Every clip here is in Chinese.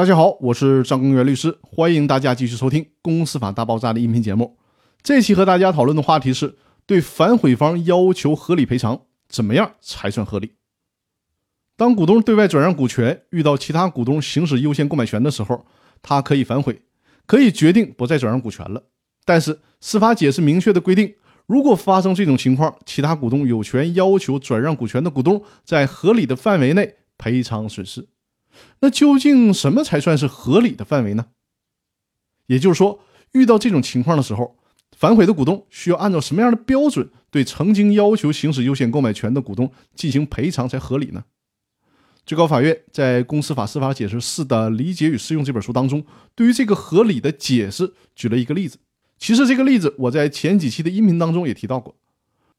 大家好，我是张根源律师，欢迎大家继续收听《公司法大爆炸》的音频节目。这期和大家讨论的话题是对反悔方要求合理赔偿，怎么样才算合理？当股东对外转让股权遇到其他股东行使优先购买权的时候，他可以反悔，可以决定不再转让股权了。但是司法解释明确的规定，如果发生这种情况，其他股东有权要求转让股权的股东在合理的范围内赔偿损失。那究竟什么才算是合理的范围呢？也就是说，遇到这种情况的时候，反悔的股东需要按照什么样的标准对曾经要求行使优先购买权的股东进行赔偿才合理呢？最高法院在《公司法司法解释四的理解与适用》这本书当中，对于这个合理的解释举了一个例子。其实这个例子我在前几期的音频当中也提到过。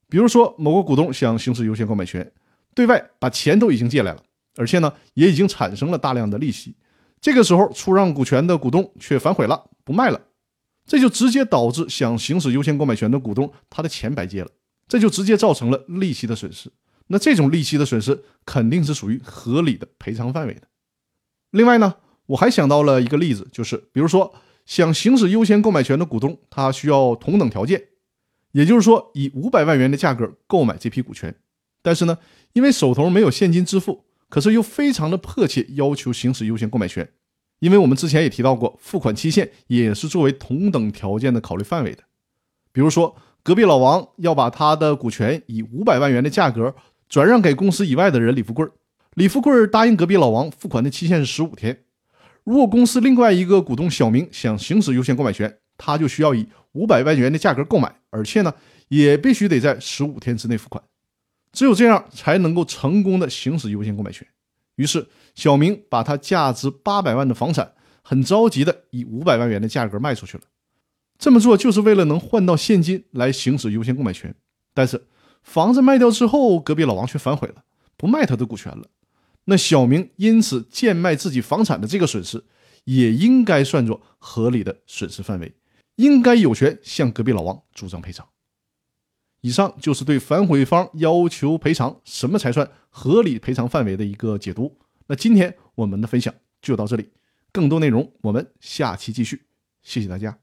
比如说，某个股东想行使优先购买权，对外把钱都已经借来了。而且呢，也已经产生了大量的利息。这个时候，出让股权的股东却反悔了，不卖了，这就直接导致想行使优先购买权的股东他的钱白借了，这就直接造成了利息的损失。那这种利息的损失肯定是属于合理的赔偿范围的。另外呢，我还想到了一个例子，就是比如说想行使优先购买权的股东，他需要同等条件，也就是说以五百万元的价格购买这批股权，但是呢，因为手头没有现金支付。可是又非常的迫切要求行使优先购买权，因为我们之前也提到过，付款期限也是作为同等条件的考虑范围的。比如说，隔壁老王要把他的股权以五百万元的价格转让给公司以外的人李富贵，李富贵答应隔壁老王付款的期限是十五天。如果公司另外一个股东小明想行使优先购买权，他就需要以五百万元的价格购买，而且呢，也必须得在十五天之内付款。只有这样才能够成功的行使优先购买权。于是，小明把他价值八百万的房产，很着急的以五百万元的价格卖出去了。这么做就是为了能换到现金来行使优先购买权。但是，房子卖掉之后，隔壁老王却反悔了，不卖他的股权了。那小明因此贱卖自己房产的这个损失，也应该算作合理的损失范围，应该有权向隔壁老王主张赔偿。以上就是对反悔方要求赔偿什么才算合理赔偿范围的一个解读。那今天我们的分享就到这里，更多内容我们下期继续。谢谢大家。